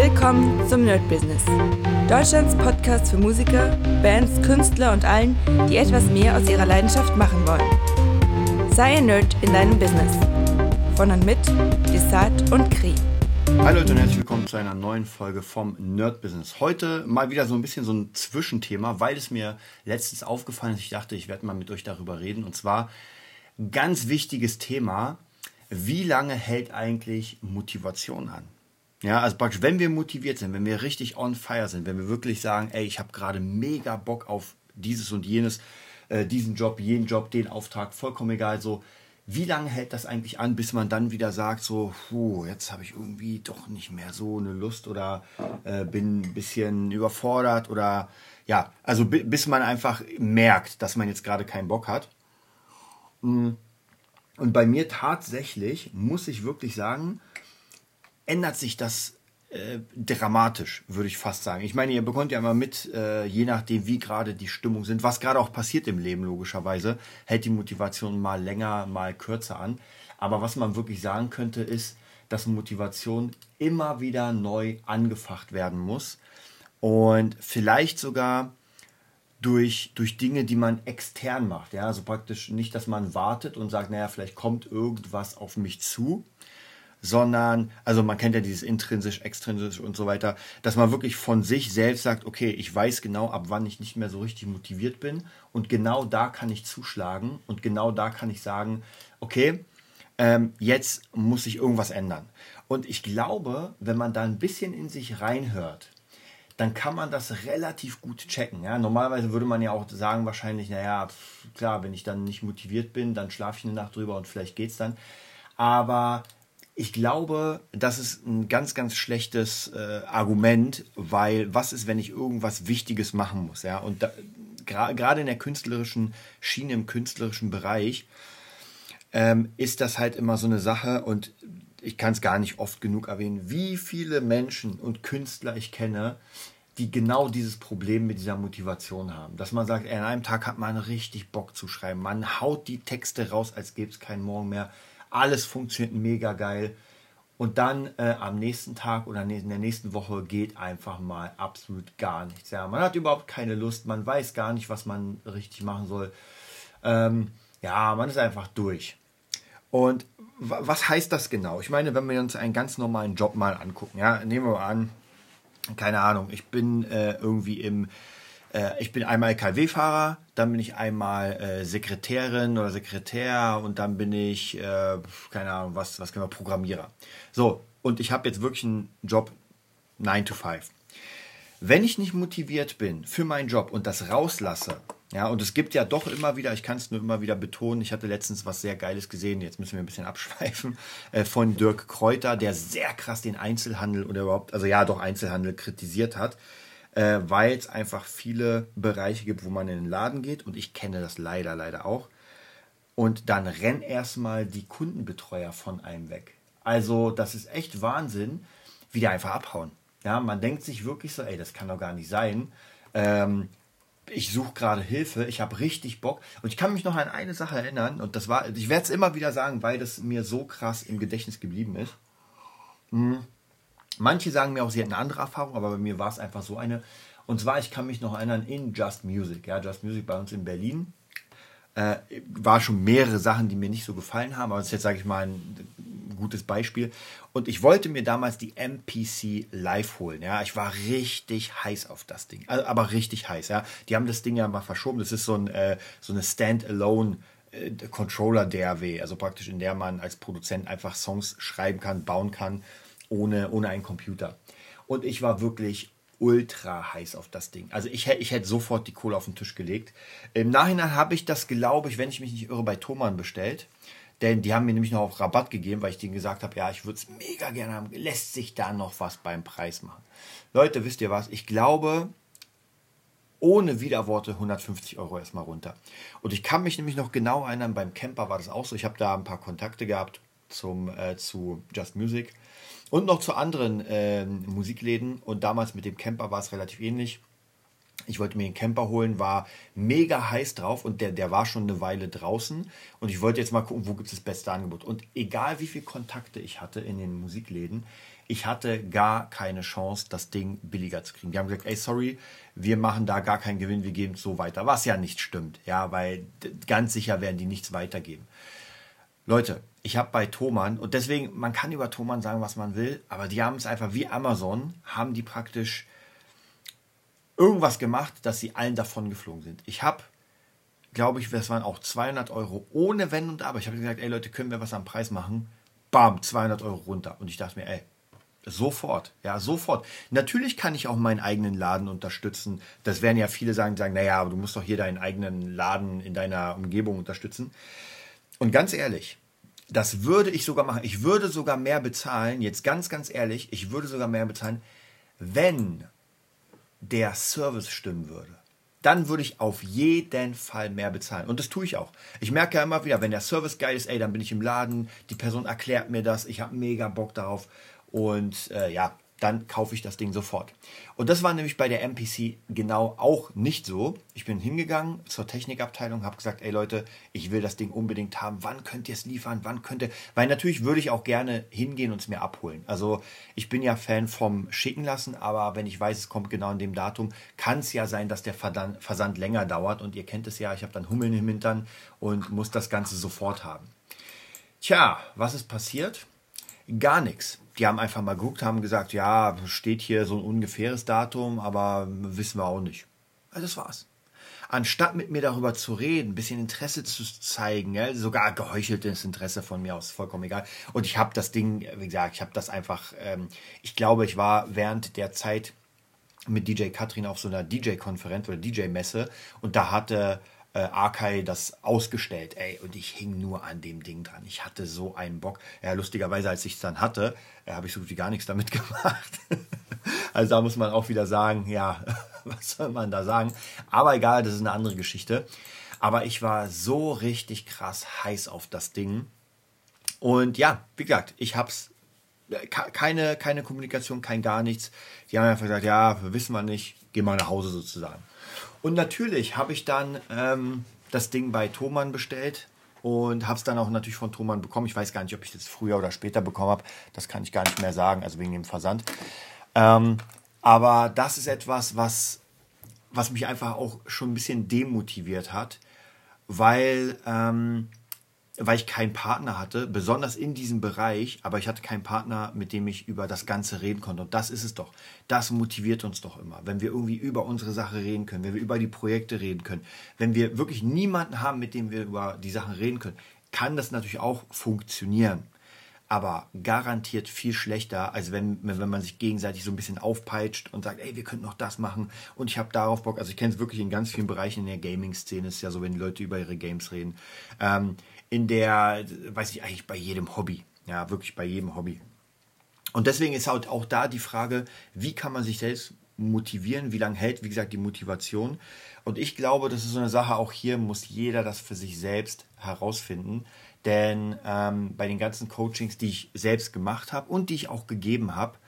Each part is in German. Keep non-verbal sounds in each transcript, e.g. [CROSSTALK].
Willkommen zum Nerd Business. Deutschlands Podcast für Musiker, Bands, Künstler und allen, die etwas mehr aus ihrer Leidenschaft machen wollen. Sei ein Nerd in deinem Business. Von und mit Desart und Kri. Hi Leute und herzlich willkommen zu einer neuen Folge vom Nerd Business. Heute mal wieder so ein bisschen so ein Zwischenthema, weil es mir letztens aufgefallen ist. Ich dachte, ich werde mal mit euch darüber reden. Und zwar ganz wichtiges Thema. Wie lange hält eigentlich Motivation an? Ja, also praktisch, wenn wir motiviert sind, wenn wir richtig on fire sind, wenn wir wirklich sagen, ey, ich habe gerade mega Bock auf dieses und jenes, äh, diesen Job, jenen Job, den Auftrag, vollkommen egal, so, wie lange hält das eigentlich an, bis man dann wieder sagt, so, puh, jetzt habe ich irgendwie doch nicht mehr so eine Lust oder äh, bin ein bisschen überfordert oder ja, also bis man einfach merkt, dass man jetzt gerade keinen Bock hat. Mm. Und bei mir tatsächlich, muss ich wirklich sagen, ändert sich das äh, dramatisch, würde ich fast sagen. Ich meine, ihr bekommt ja immer mit, äh, je nachdem, wie gerade die Stimmung sind, was gerade auch passiert im Leben, logischerweise, hält die Motivation mal länger, mal kürzer an. Aber was man wirklich sagen könnte, ist, dass Motivation immer wieder neu angefacht werden muss und vielleicht sogar durch, durch Dinge, die man extern macht. Ja, also praktisch nicht, dass man wartet und sagt, naja, vielleicht kommt irgendwas auf mich zu, sondern, also man kennt ja dieses intrinsisch, extrinsisch und so weiter, dass man wirklich von sich selbst sagt, okay, ich weiß genau, ab wann ich nicht mehr so richtig motiviert bin und genau da kann ich zuschlagen und genau da kann ich sagen, okay, ähm, jetzt muss sich irgendwas ändern. Und ich glaube, wenn man da ein bisschen in sich reinhört, dann kann man das relativ gut checken. Ja? Normalerweise würde man ja auch sagen, wahrscheinlich, naja, klar, wenn ich dann nicht motiviert bin, dann schlafe ich eine Nacht drüber und vielleicht geht es dann. Aber ich glaube, das ist ein ganz, ganz schlechtes äh, Argument, weil was ist, wenn ich irgendwas Wichtiges machen muss? Ja? Und gerade in der künstlerischen Schiene, im künstlerischen Bereich, ähm, ist das halt immer so eine Sache und ich kann es gar nicht oft genug erwähnen, wie viele Menschen und Künstler ich kenne, die genau dieses Problem mit dieser Motivation haben. Dass man sagt, ey, an einem Tag hat man richtig Bock zu schreiben. Man haut die Texte raus, als gäbe es keinen Morgen mehr alles funktioniert mega geil. Und dann äh, am nächsten Tag oder in der nächsten Woche geht einfach mal absolut gar nichts. Ja, man hat überhaupt keine Lust, man weiß gar nicht, was man richtig machen soll. Ähm, ja, man ist einfach durch. Und was heißt das genau? Ich meine, wenn wir uns einen ganz normalen Job mal angucken, ja, nehmen wir mal an, keine Ahnung, ich bin äh, irgendwie im ich bin einmal KW-Fahrer, dann bin ich einmal äh, Sekretärin oder Sekretär und dann bin ich, äh, keine Ahnung, was, was können wir, Programmierer. So, und ich habe jetzt wirklich einen Job 9 to 5. Wenn ich nicht motiviert bin für meinen Job und das rauslasse, ja, und es gibt ja doch immer wieder, ich kann es nur immer wieder betonen, ich hatte letztens was sehr Geiles gesehen, jetzt müssen wir ein bisschen abschweifen, [LAUGHS] äh, von Dirk Kräuter, der sehr krass den Einzelhandel oder überhaupt, also ja, doch Einzelhandel kritisiert hat äh, weil es einfach viele Bereiche gibt, wo man in den Laden geht und ich kenne das leider, leider auch. Und dann rennen erstmal die Kundenbetreuer von einem weg. Also, das ist echt Wahnsinn, wie die einfach abhauen. Ja, man denkt sich wirklich so, ey, das kann doch gar nicht sein. Ähm, ich suche gerade Hilfe, ich habe richtig Bock. Und ich kann mich noch an eine Sache erinnern, und das war, ich werde es immer wieder sagen, weil das mir so krass im Gedächtnis geblieben ist. Hm. Manche sagen mir auch, sie hätten eine andere Erfahrung, aber bei mir war es einfach so eine. Und zwar, ich kann mich noch erinnern, in Just Music, ja, Just Music bei uns in Berlin, äh, war schon mehrere Sachen, die mir nicht so gefallen haben, aber das ist jetzt, sage ich mal, ein gutes Beispiel. Und ich wollte mir damals die MPC Live holen, ja, ich war richtig heiß auf das Ding, also, aber richtig heiß, ja. Die haben das Ding ja mal verschoben, das ist so, ein, äh, so eine Standalone äh, Controller DRW, also praktisch in der man als Produzent einfach Songs schreiben kann, bauen kann ohne, ohne einen Computer. Und ich war wirklich ultra heiß auf das Ding. Also ich, ich hätte sofort die Kohle auf den Tisch gelegt. Im Nachhinein habe ich das, glaube ich, wenn ich mich nicht irre, bei Thomann bestellt. Denn die haben mir nämlich noch auf Rabatt gegeben, weil ich denen gesagt habe, ja, ich würde es mega gerne haben. Lässt sich da noch was beim Preis machen? Leute, wisst ihr was? Ich glaube, ohne Widerworte 150 Euro erstmal runter. Und ich kann mich nämlich noch genau erinnern, beim Camper war das auch so. Ich habe da ein paar Kontakte gehabt zum, äh, zu Just Music und noch zu anderen äh, Musikläden. Und damals mit dem Camper war es relativ ähnlich. Ich wollte mir den Camper holen, war mega heiß drauf und der, der war schon eine Weile draußen. Und ich wollte jetzt mal gucken, wo gibt es das beste Angebot. Und egal wie viele Kontakte ich hatte in den Musikläden, ich hatte gar keine Chance, das Ding billiger zu kriegen. Die haben gesagt, ey, sorry, wir machen da gar keinen Gewinn, wir geben es so weiter. Was ja nicht stimmt, ja, weil ganz sicher werden die nichts weitergeben. Leute, ich habe bei Thomann, und deswegen, man kann über Thomann sagen, was man will, aber die haben es einfach wie Amazon, haben die praktisch irgendwas gemacht, dass sie allen davon geflogen sind. Ich habe, glaube ich, das waren auch 200 Euro ohne Wenn und Aber. Ich habe gesagt, ey Leute, können wir was am Preis machen? Bam, 200 Euro runter. Und ich dachte mir, ey, Sofort, ja, sofort. Natürlich kann ich auch meinen eigenen Laden unterstützen. Das werden ja viele sagen, sagen, naja, aber du musst doch hier deinen eigenen Laden in deiner Umgebung unterstützen. Und ganz ehrlich, das würde ich sogar machen. Ich würde sogar mehr bezahlen, jetzt ganz, ganz ehrlich, ich würde sogar mehr bezahlen, wenn der Service stimmen würde, dann würde ich auf jeden Fall mehr bezahlen. Und das tue ich auch. Ich merke ja immer wieder, wenn der Service geil ist, ey, dann bin ich im Laden, die Person erklärt mir das, ich habe mega Bock darauf. Und äh, ja, dann kaufe ich das Ding sofort. Und das war nämlich bei der MPC genau auch nicht so. Ich bin hingegangen zur Technikabteilung, habe gesagt, ey Leute, ich will das Ding unbedingt haben. Wann könnt ihr es liefern? Wann könnt ihr? Weil natürlich würde ich auch gerne hingehen und es mir abholen. Also ich bin ja Fan vom Schicken lassen, aber wenn ich weiß, es kommt genau in dem Datum, kann es ja sein, dass der Versand länger dauert. Und ihr kennt es ja, ich habe dann Hummeln im Hintern und muss das Ganze sofort haben. Tja, was ist passiert? Gar nichts die haben einfach mal geguckt, haben gesagt, ja, steht hier so ein ungefähres Datum, aber wissen wir auch nicht. Also das war's. Anstatt mit mir darüber zu reden, ein bisschen Interesse zu zeigen, ja, sogar geheucheltes Interesse von mir aus, vollkommen egal. Und ich habe das Ding, wie gesagt, ich habe das einfach, ähm, ich glaube, ich war während der Zeit mit DJ Katrin auf so einer DJ-Konferenz oder DJ-Messe und da hatte äh, Arkai das ausgestellt, ey, und ich hing nur an dem Ding dran. Ich hatte so einen Bock. Ja, lustigerweise, als ich es dann hatte, äh, habe ich so gut wie gar nichts damit [LAUGHS] gemacht. also da muss man auch wieder sagen, ja, [LAUGHS] was soll man da sagen? Aber egal, das ist eine andere Geschichte. Aber ich war so richtig krass heiß auf das Ding. Und ja, wie gesagt, ich hab's äh, keine, keine Kommunikation, kein gar nichts. Die haben einfach gesagt, ja, wissen wir nicht, geh mal nach Hause sozusagen. Und natürlich habe ich dann ähm, das Ding bei Thomann bestellt und habe es dann auch natürlich von Thomann bekommen. Ich weiß gar nicht, ob ich das früher oder später bekommen habe. Das kann ich gar nicht mehr sagen, also wegen dem Versand. Ähm, aber das ist etwas, was, was mich einfach auch schon ein bisschen demotiviert hat, weil ähm, weil ich keinen Partner hatte, besonders in diesem Bereich, aber ich hatte keinen Partner, mit dem ich über das Ganze reden konnte. Und das ist es doch. Das motiviert uns doch immer, wenn wir irgendwie über unsere Sache reden können, wenn wir über die Projekte reden können, wenn wir wirklich niemanden haben, mit dem wir über die Sachen reden können, kann das natürlich auch funktionieren. Aber garantiert viel schlechter, als wenn, wenn man sich gegenseitig so ein bisschen aufpeitscht und sagt, ey, wir könnten noch das machen und ich habe darauf Bock. Also ich kenne es wirklich in ganz vielen Bereichen in der Gaming-Szene, ist ja so, wenn Leute über ihre Games reden. Ähm, in der, weiß ich eigentlich bei jedem Hobby. Ja, wirklich bei jedem Hobby. Und deswegen ist halt auch da die Frage, wie kann man sich selbst motivieren, wie lange hält, wie gesagt, die Motivation. Und ich glaube, das ist so eine Sache, auch hier muss jeder das für sich selbst herausfinden. Denn ähm, bei den ganzen Coachings, die ich selbst gemacht habe und die ich auch gegeben habe,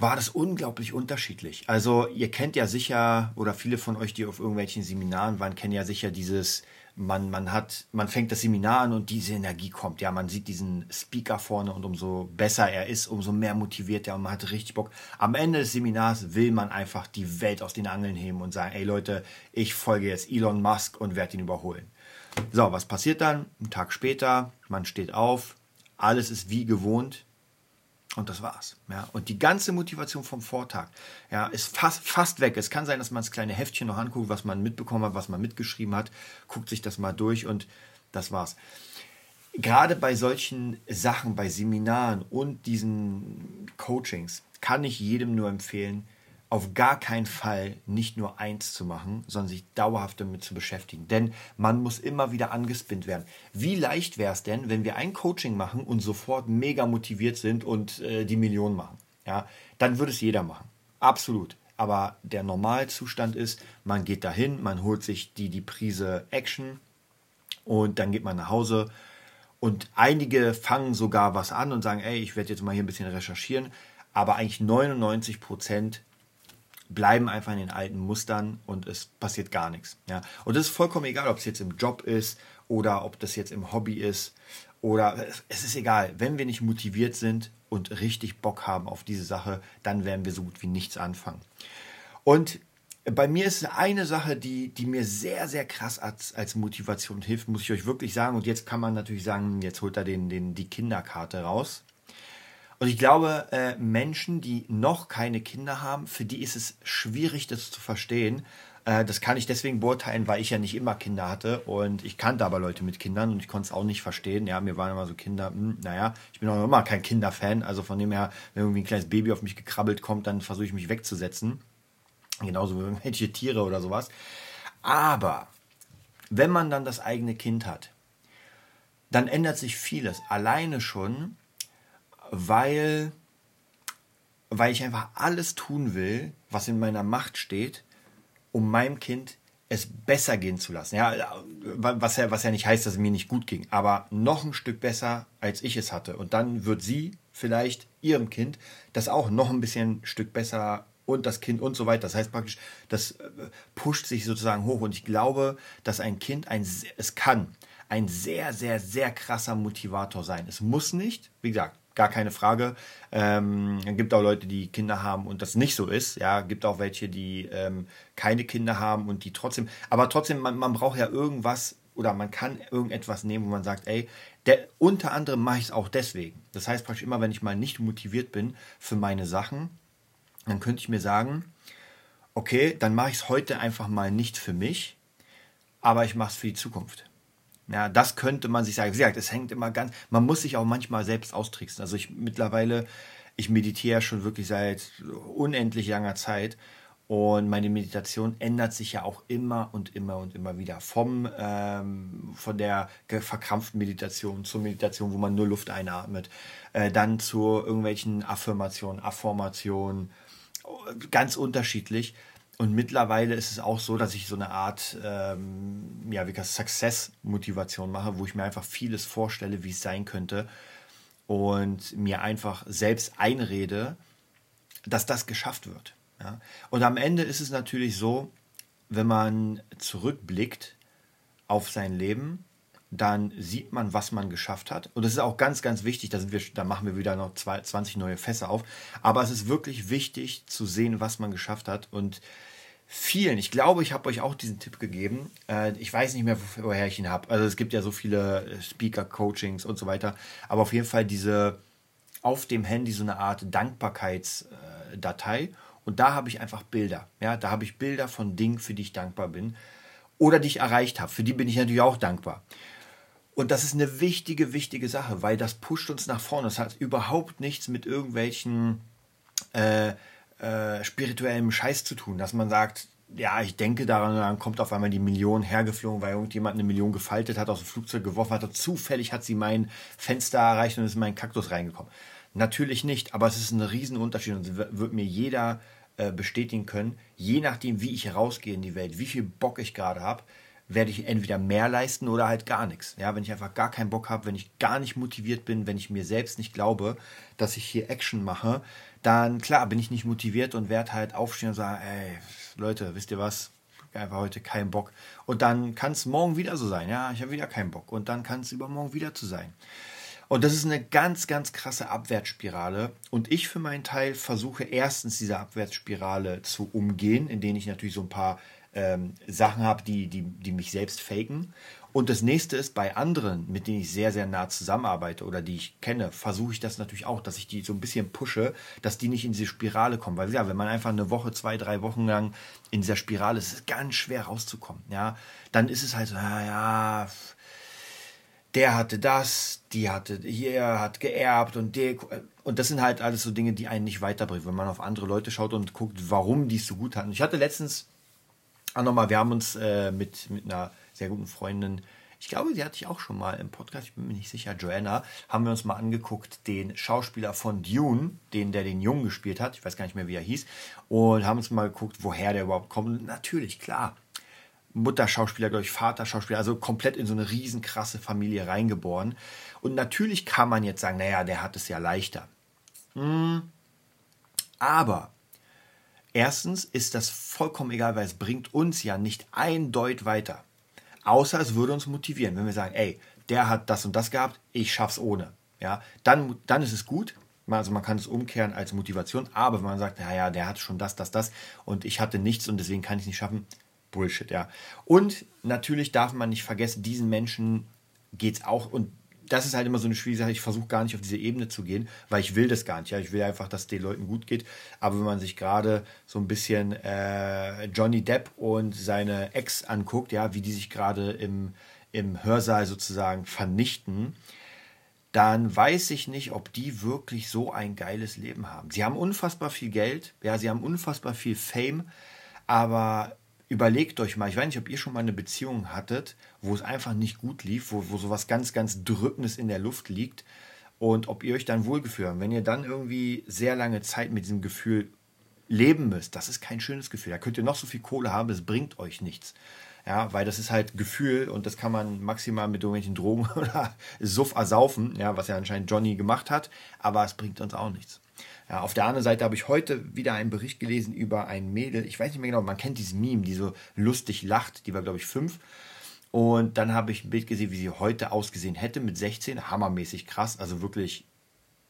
war das unglaublich unterschiedlich. Also ihr kennt ja sicher, oder viele von euch, die auf irgendwelchen Seminaren waren, kennen ja sicher dieses, man, man hat, man fängt das Seminar an und diese Energie kommt. Ja, man sieht diesen Speaker vorne und umso besser er ist, umso mehr motiviert er und man hat richtig Bock. Am Ende des Seminars will man einfach die Welt aus den Angeln heben und sagen, ey Leute, ich folge jetzt Elon Musk und werde ihn überholen. So, was passiert dann? Ein Tag später, man steht auf, alles ist wie gewohnt, und das war's. Ja. Und die ganze Motivation vom Vortag ja, ist fast, fast weg. Es kann sein, dass man das kleine Heftchen noch anguckt, was man mitbekommen hat, was man mitgeschrieben hat, guckt sich das mal durch und das war's. Gerade bei solchen Sachen, bei Seminaren und diesen Coachings kann ich jedem nur empfehlen, auf gar keinen Fall nicht nur eins zu machen, sondern sich dauerhaft damit zu beschäftigen. Denn man muss immer wieder angespinnt werden. Wie leicht wäre es denn, wenn wir ein Coaching machen und sofort mega motiviert sind und äh, die Millionen machen? Ja, dann würde es jeder machen. Absolut. Aber der Normalzustand ist, man geht dahin, man holt sich die, die Prise Action und dann geht man nach Hause. Und einige fangen sogar was an und sagen, ey, ich werde jetzt mal hier ein bisschen recherchieren. Aber eigentlich 99 Prozent bleiben einfach in den alten Mustern und es passiert gar nichts. Ja? Und das ist vollkommen egal, ob es jetzt im Job ist oder ob das jetzt im Hobby ist oder es ist egal. Wenn wir nicht motiviert sind und richtig Bock haben auf diese Sache, dann werden wir so gut wie nichts anfangen. Und bei mir ist eine Sache, die, die mir sehr, sehr krass als, als Motivation hilft, muss ich euch wirklich sagen. Und jetzt kann man natürlich sagen, jetzt holt er den, den, die Kinderkarte raus. Und ich glaube, äh, Menschen, die noch keine Kinder haben, für die ist es schwierig, das zu verstehen. Äh, das kann ich deswegen beurteilen, weil ich ja nicht immer Kinder hatte und ich kannte aber Leute mit Kindern und ich konnte es auch nicht verstehen. Ja, mir waren immer so Kinder, mh, hm, naja, ich bin auch immer kein Kinderfan. Also von dem her, wenn irgendwie ein kleines Baby auf mich gekrabbelt kommt, dann versuche ich mich wegzusetzen. Genauso wie [LAUGHS] irgendwelche Tiere oder sowas. Aber wenn man dann das eigene Kind hat, dann ändert sich vieles. Alleine schon, weil, weil ich einfach alles tun will, was in meiner Macht steht, um meinem Kind es besser gehen zu lassen. Ja, was ja, was ja nicht heißt, dass es mir nicht gut ging, aber noch ein Stück besser, als ich es hatte. Und dann wird sie vielleicht ihrem Kind das auch noch ein bisschen ein Stück besser und das Kind und so weiter. Das heißt praktisch, das äh, pusht sich sozusagen hoch. Und ich glaube, dass ein Kind ein, es kann ein sehr, sehr, sehr krasser Motivator sein. Es muss nicht, wie gesagt, gar keine Frage. Ähm, gibt auch Leute, die Kinder haben und das nicht so ist. Ja, gibt auch welche, die ähm, keine Kinder haben und die trotzdem. Aber trotzdem, man, man braucht ja irgendwas oder man kann irgendetwas nehmen, wo man sagt, ey, der, unter anderem mache ich es auch deswegen. Das heißt praktisch immer, wenn ich mal nicht motiviert bin für meine Sachen, dann könnte ich mir sagen, okay, dann mache ich es heute einfach mal nicht für mich, aber ich mache es für die Zukunft. Ja, das könnte man sich sagen. Wie gesagt, es hängt immer ganz, man muss sich auch manchmal selbst austricksen. Also ich mittlerweile, ich meditiere schon wirklich seit unendlich langer Zeit und meine Meditation ändert sich ja auch immer und immer und immer wieder. Vom, ähm, von der verkrampften Meditation zur Meditation, wo man nur Luft einatmet, äh, dann zu irgendwelchen Affirmationen, Affirmationen, ganz unterschiedlich. Und mittlerweile ist es auch so, dass ich so eine Art ähm, ja, wie Success-Motivation mache, wo ich mir einfach vieles vorstelle, wie es sein könnte. Und mir einfach selbst einrede, dass das geschafft wird. Ja? Und am Ende ist es natürlich so, wenn man zurückblickt auf sein Leben, dann sieht man, was man geschafft hat. Und das ist auch ganz, ganz wichtig. Da, sind wir, da machen wir wieder noch 20 neue Fässer auf. Aber es ist wirklich wichtig zu sehen, was man geschafft hat. Und vielen, ich glaube, ich habe euch auch diesen Tipp gegeben. Äh, ich weiß nicht mehr, woher ich ihn habe. Also es gibt ja so viele äh, Speaker-Coachings und so weiter. Aber auf jeden Fall diese auf dem Handy so eine Art Dankbarkeitsdatei. Und da habe ich einfach Bilder. Ja, da habe ich Bilder von Dingen, für die ich dankbar bin. Oder die ich erreicht habe. Für die bin ich natürlich auch dankbar. Und das ist eine wichtige, wichtige Sache, weil das pusht uns nach vorne. Das hat überhaupt nichts mit irgendwelchen äh, äh, spirituellem Scheiß zu tun, dass man sagt, ja, ich denke daran, dann kommt auf einmal die Million hergeflogen, weil irgendjemand eine Million gefaltet hat, aus dem Flugzeug geworfen hat, und zufällig hat sie mein Fenster erreicht und ist in meinen Kaktus reingekommen. Natürlich nicht, aber es ist ein Riesenunterschied und wird mir jeder äh, bestätigen können, je nachdem, wie ich rausgehe in die Welt, wie viel Bock ich gerade habe, werde ich entweder mehr leisten oder halt gar nichts. Ja, wenn ich einfach gar keinen Bock habe, wenn ich gar nicht motiviert bin, wenn ich mir selbst nicht glaube, dass ich hier Action mache, dann klar bin ich nicht motiviert und werde halt aufstehen und sagen, ey, Leute, wisst ihr was? Einfach heute keinen Bock. Und dann kann es morgen wieder so sein. Ja, ich habe wieder keinen Bock. Und dann kann es übermorgen wieder zu sein. Und das ist eine ganz, ganz krasse Abwärtsspirale. Und ich für meinen Teil versuche erstens diese Abwärtsspirale zu umgehen, indem ich natürlich so ein paar ähm, Sachen habe, die, die, die mich selbst faken. Und das nächste ist, bei anderen, mit denen ich sehr, sehr nah zusammenarbeite oder die ich kenne, versuche ich das natürlich auch, dass ich die so ein bisschen pushe, dass die nicht in diese Spirale kommen. Weil ja, wenn man einfach eine Woche, zwei, drei Wochen lang in dieser Spirale ist, ist es ganz schwer rauszukommen. Ja, dann ist es halt so, naja, der hatte das, die hatte hier, hat geerbt und der, und das sind halt alles so Dinge, die einen nicht weiterbringen, wenn man auf andere Leute schaut und guckt, warum die es so gut hatten. Ich hatte letztens auch nochmal, wir haben uns äh, mit, mit einer sehr guten Freundin, ich glaube, die hatte ich auch schon mal im Podcast, ich bin mir nicht sicher, Joanna, haben wir uns mal angeguckt, den Schauspieler von Dune, den, der den Jungen gespielt hat, ich weiß gar nicht mehr, wie er hieß, und haben uns mal geguckt, woher der überhaupt kommt. Natürlich, klar, Mutterschauspieler, glaube ich, Vaterschauspieler, also komplett in so eine riesenkrasse Familie reingeboren. Und natürlich kann man jetzt sagen, naja, der hat es ja leichter. Hm. Aber Erstens ist das vollkommen egal, weil es bringt uns ja nicht ein Deut weiter. Außer es würde uns motivieren, wenn wir sagen, ey, der hat das und das gehabt, ich schaff's ohne. Ja, dann, dann ist es gut. Also man kann es umkehren als Motivation, aber wenn man sagt, naja, der hat schon das, das, das und ich hatte nichts und deswegen kann ich es nicht schaffen, Bullshit, ja. Und natürlich darf man nicht vergessen, diesen Menschen geht es auch und das ist halt immer so eine schwierige Sache. Ich versuche gar nicht auf diese Ebene zu gehen, weil ich will das gar nicht. Ja, ich will einfach, dass es den Leuten gut geht. Aber wenn man sich gerade so ein bisschen äh, Johnny Depp und seine Ex anguckt, ja, wie die sich gerade im, im Hörsaal sozusagen vernichten, dann weiß ich nicht, ob die wirklich so ein geiles Leben haben. Sie haben unfassbar viel Geld, ja, sie haben unfassbar viel Fame, aber überlegt euch mal, ich weiß nicht, ob ihr schon mal eine Beziehung hattet, wo es einfach nicht gut lief, wo, wo sowas ganz, ganz Drückendes in der Luft liegt und ob ihr euch dann wohlgefühlt habt. Wenn ihr dann irgendwie sehr lange Zeit mit diesem Gefühl leben müsst, das ist kein schönes Gefühl. Da könnt ihr noch so viel Kohle haben, es bringt euch nichts. Ja, weil das ist halt Gefühl und das kann man maximal mit irgendwelchen Drogen [LAUGHS] oder Suff ersaufen, ja, was ja anscheinend Johnny gemacht hat, aber es bringt uns auch nichts. Ja, auf der anderen Seite habe ich heute wieder einen Bericht gelesen über ein Mädel. Ich weiß nicht mehr genau, man kennt dieses Meme, die so lustig lacht. Die war, glaube ich, fünf. Und dann habe ich ein Bild gesehen, wie sie heute ausgesehen hätte mit 16. Hammermäßig krass. Also wirklich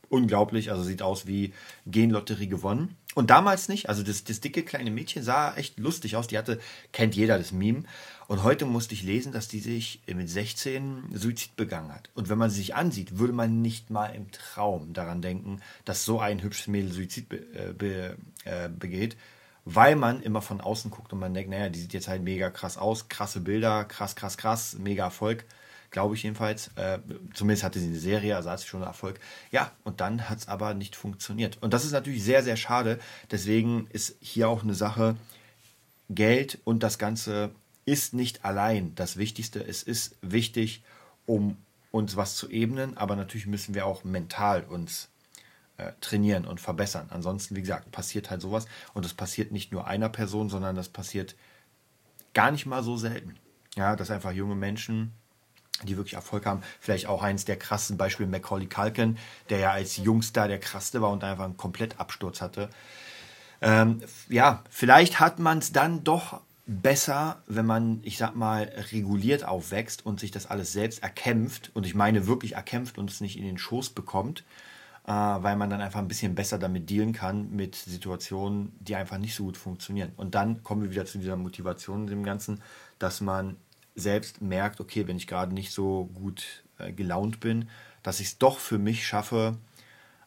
unglaublich. Also sieht aus wie Genlotterie gewonnen. Und damals nicht. Also das, das dicke kleine Mädchen sah echt lustig aus. Die hatte, kennt jeder das Meme. Und heute musste ich lesen, dass die sich mit 16 Suizid begangen hat. Und wenn man sie sich ansieht, würde man nicht mal im Traum daran denken, dass so ein hübsches Mädel Suizid be, äh, be, äh, begeht, weil man immer von außen guckt und man denkt, naja, die sieht jetzt halt mega krass aus, krasse Bilder, krass, krass, krass, mega Erfolg, glaube ich jedenfalls. Äh, zumindest hatte sie eine Serie, also hat sie schon Erfolg. Ja, und dann hat es aber nicht funktioniert. Und das ist natürlich sehr, sehr schade. Deswegen ist hier auch eine Sache, Geld und das Ganze ist nicht allein das Wichtigste. Es ist wichtig, um uns was zu ebnen, aber natürlich müssen wir auch mental uns äh, trainieren und verbessern. Ansonsten, wie gesagt, passiert halt sowas und das passiert nicht nur einer Person, sondern das passiert gar nicht mal so selten. Ja, dass einfach junge Menschen, die wirklich Erfolg haben, vielleicht auch eines der krassen Beispiele Macaulay Culkin, der ja als Jungstar der krasseste war und einfach einen Komplettabsturz hatte. Ähm, ja, vielleicht hat man es dann doch besser, wenn man, ich sag mal, reguliert aufwächst und sich das alles selbst erkämpft, und ich meine wirklich erkämpft und es nicht in den Schoß bekommt, äh, weil man dann einfach ein bisschen besser damit dealen kann mit Situationen, die einfach nicht so gut funktionieren. Und dann kommen wir wieder zu dieser Motivation dem Ganzen, dass man selbst merkt, okay, wenn ich gerade nicht so gut äh, gelaunt bin, dass ich es doch für mich schaffe,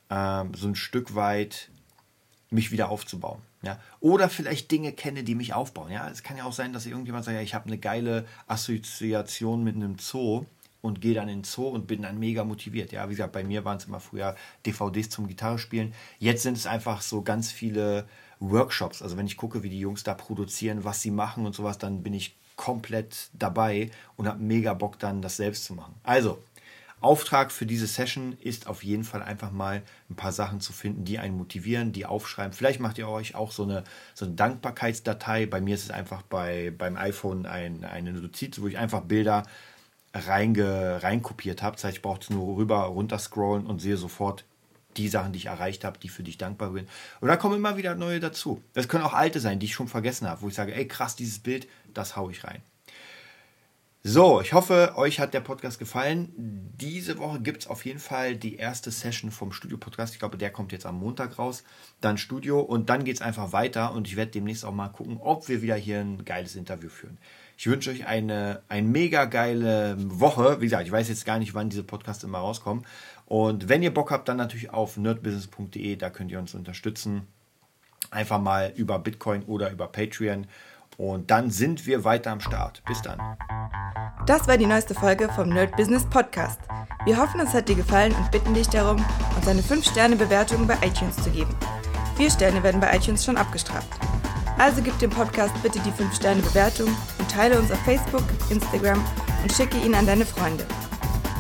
äh, so ein Stück weit mich wieder aufzubauen. Ja? Oder vielleicht Dinge kenne, die mich aufbauen. Ja? Es kann ja auch sein, dass irgendjemand sagt, ja, ich habe eine geile Assoziation mit einem Zoo und gehe dann in den Zoo und bin dann mega motiviert. Ja, wie gesagt, bei mir waren es immer früher DVDs zum Gitarrespielen. Jetzt sind es einfach so ganz viele Workshops. Also wenn ich gucke, wie die Jungs da produzieren, was sie machen und sowas, dann bin ich komplett dabei und habe mega Bock dann das selbst zu machen. Also Auftrag für diese Session ist auf jeden Fall einfach mal ein paar Sachen zu finden, die einen motivieren, die aufschreiben. Vielleicht macht ihr euch auch so eine, so eine Dankbarkeitsdatei. Bei mir ist es einfach bei, beim iPhone ein, eine Notiz, wo ich einfach Bilder reinge, reinkopiert habe. Das heißt, ich brauche es nur rüber, runter scrollen und sehe sofort die Sachen, die ich erreicht habe, die für dich dankbar sind. Und da kommen immer wieder neue dazu. Das können auch alte sein, die ich schon vergessen habe, wo ich sage, ey krass, dieses Bild, das haue ich rein. So, ich hoffe, euch hat der Podcast gefallen. Diese Woche gibt es auf jeden Fall die erste Session vom Studio-Podcast. Ich glaube, der kommt jetzt am Montag raus. Dann Studio und dann geht es einfach weiter und ich werde demnächst auch mal gucken, ob wir wieder hier ein geiles Interview führen. Ich wünsche euch eine, eine mega geile Woche. Wie gesagt, ich weiß jetzt gar nicht, wann diese Podcasts immer rauskommen. Und wenn ihr Bock habt, dann natürlich auf nerdbusiness.de, da könnt ihr uns unterstützen. Einfach mal über Bitcoin oder über Patreon. Und dann sind wir weiter am Start. Bis dann. Das war die neueste Folge vom Nerd Business Podcast. Wir hoffen, es hat dir gefallen und bitten dich darum, uns eine 5-Sterne-Bewertung bei iTunes zu geben. Vier Sterne werden bei iTunes schon abgestraft. Also gib dem Podcast bitte die 5-Sterne-Bewertung und teile uns auf Facebook, Instagram und schicke ihn an deine Freunde.